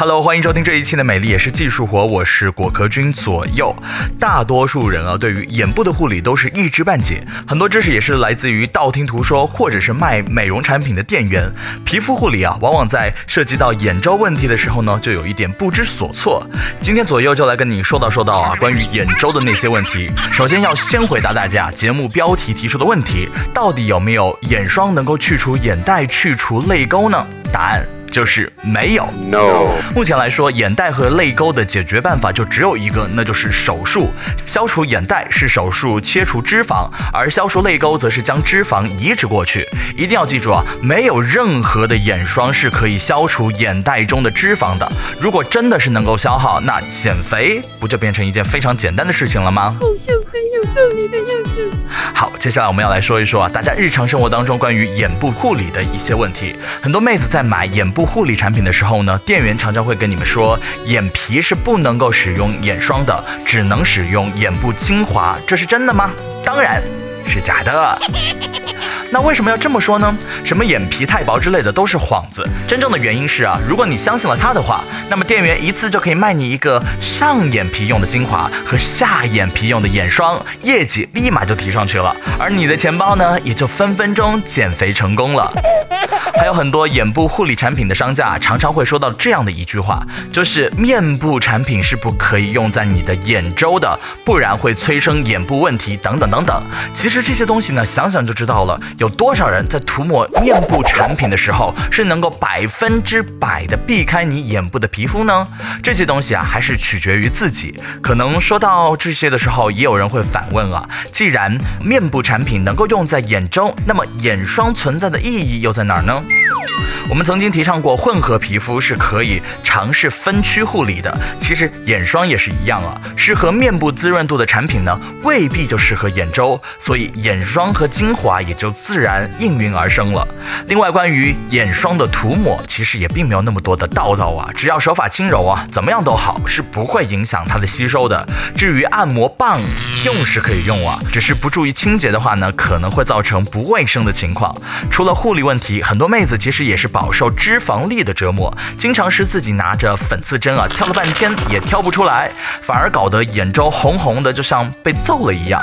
Hello，欢迎收听这一期的《美丽也是技术活》，我是果壳君左右。大多数人啊，对于眼部的护理都是一知半解，很多知识也是来自于道听途说，或者是卖美容产品的店员。皮肤护理啊，往往在涉及到眼周问题的时候呢，就有一点不知所措。今天左右就来跟你说道说道啊，关于眼周的那些问题。首先要先回答大家节目标题提出的问题：到底有没有眼霜能够去除眼袋、去除泪沟呢？答案。就是没有。No，目前来说，眼袋和泪沟的解决办法就只有一个，那就是手术。消除眼袋是手术切除脂肪，而消除泪沟则是将脂肪移植过去。一定要记住啊，没有任何的眼霜是可以消除眼袋中的脂肪的。如果真的是能够消耗，那减肥不就变成一件非常简单的事情了吗？好像很好，接下来我们要来说一说啊，大家日常生活当中关于眼部护理的一些问题。很多妹子在买眼部护理产品的时候呢，店员常常会跟你们说，眼皮是不能够使用眼霜的，只能使用眼部精华，这是真的吗？当然是假的。那为什么要这么说呢？什么眼皮太薄之类的都是幌子。真正的原因是啊，如果你相信了他的话，那么店员一次就可以卖你一个上眼皮用的精华和下眼皮用的眼霜，业绩立马就提上去了，而你的钱包呢，也就分分钟减肥成功了。还有很多眼部护理产品的商家常常会说到这样的一句话，就是面部产品是不可以用在你的眼周的，不然会催生眼部问题等等等等。其实这些东西呢，想想就知道了。有多少人在涂抹面部产品的时候是能够百分之百的避开你眼部的皮肤呢？这些东西啊，还是取决于自己。可能说到这些的时候，也有人会反问啊：既然面部产品能够用在眼周，那么眼霜存在的意义又在哪儿呢？não? 我们曾经提倡过，混合皮肤是可以尝试分区护理的。其实眼霜也是一样啊，适合面部滋润度的产品呢，未必就适合眼周，所以眼霜和精华也就自然应运而生了。另外，关于眼霜的涂抹，其实也并没有那么多的道道啊，只要手法轻柔啊，怎么样都好，是不会影响它的吸收的。至于按摩棒，用是可以用啊，只是不注意清洁的话呢，可能会造成不卫生的情况。除了护理问题，很多妹子其实也也是。饱受脂肪粒的折磨，经常是自己拿着粉刺针啊挑了半天也挑不出来，反而搞得眼周红红的，就像被揍了一样。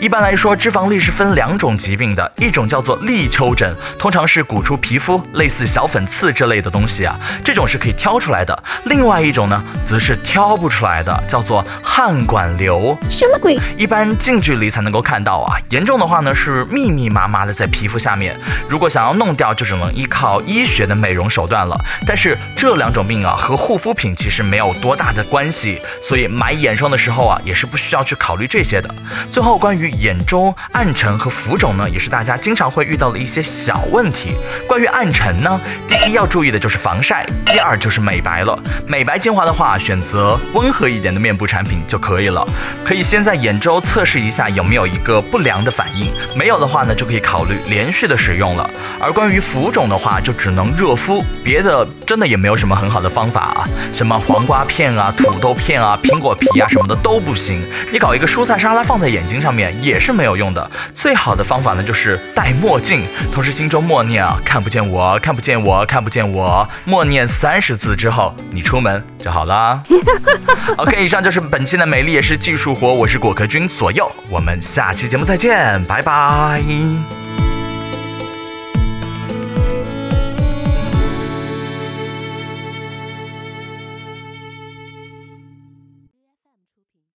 一般来说，脂肪粒是分两种疾病的，一种叫做粒丘疹，通常是鼓出皮肤，类似小粉刺这类的东西啊，这种是可以挑出来的；另外一种呢，则是挑不出来的，叫做汗管瘤。什么鬼？一般近距离才能够看到啊，严重的话呢是密密麻麻的在皮肤下面，如果想要弄掉，就只能依靠医学的美容手段了。但是这两种病啊和护肤品其实没有多大的关系，所以买眼霜的时候啊也是不需要去考虑这些的。最后关于。眼周暗沉和浮肿呢，也是大家经常会遇到的一些小问题。关于暗沉呢，第一要注意的就是防晒，第二就是美白了。美白精华的话，选择温和一点的面部产品就可以了。可以先在眼周测试一下有没有一个不良的反应，没有的话呢，就可以考虑连续的使用了。而关于浮肿的话，就只能热敷，别的真的也没有什么很好的方法啊，什么黄瓜片啊、土豆片啊、苹果皮啊什么的都不行。你搞一个蔬菜沙拉放在眼睛上面。也是没有用的。最好的方法呢，就是戴墨镜，同时心中默念啊，看不见我，看不见我，看不见我。默念三十字之后，你出门就好了。OK，以上就是本期的美丽也是技术活，我是果壳君左右，我们下期节目再见，拜拜。